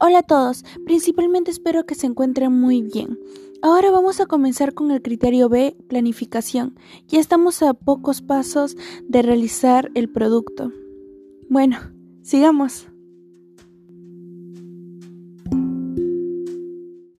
Hola a todos, principalmente espero que se encuentren muy bien. Ahora vamos a comenzar con el criterio B, planificación. Ya estamos a pocos pasos de realizar el producto. Bueno, sigamos.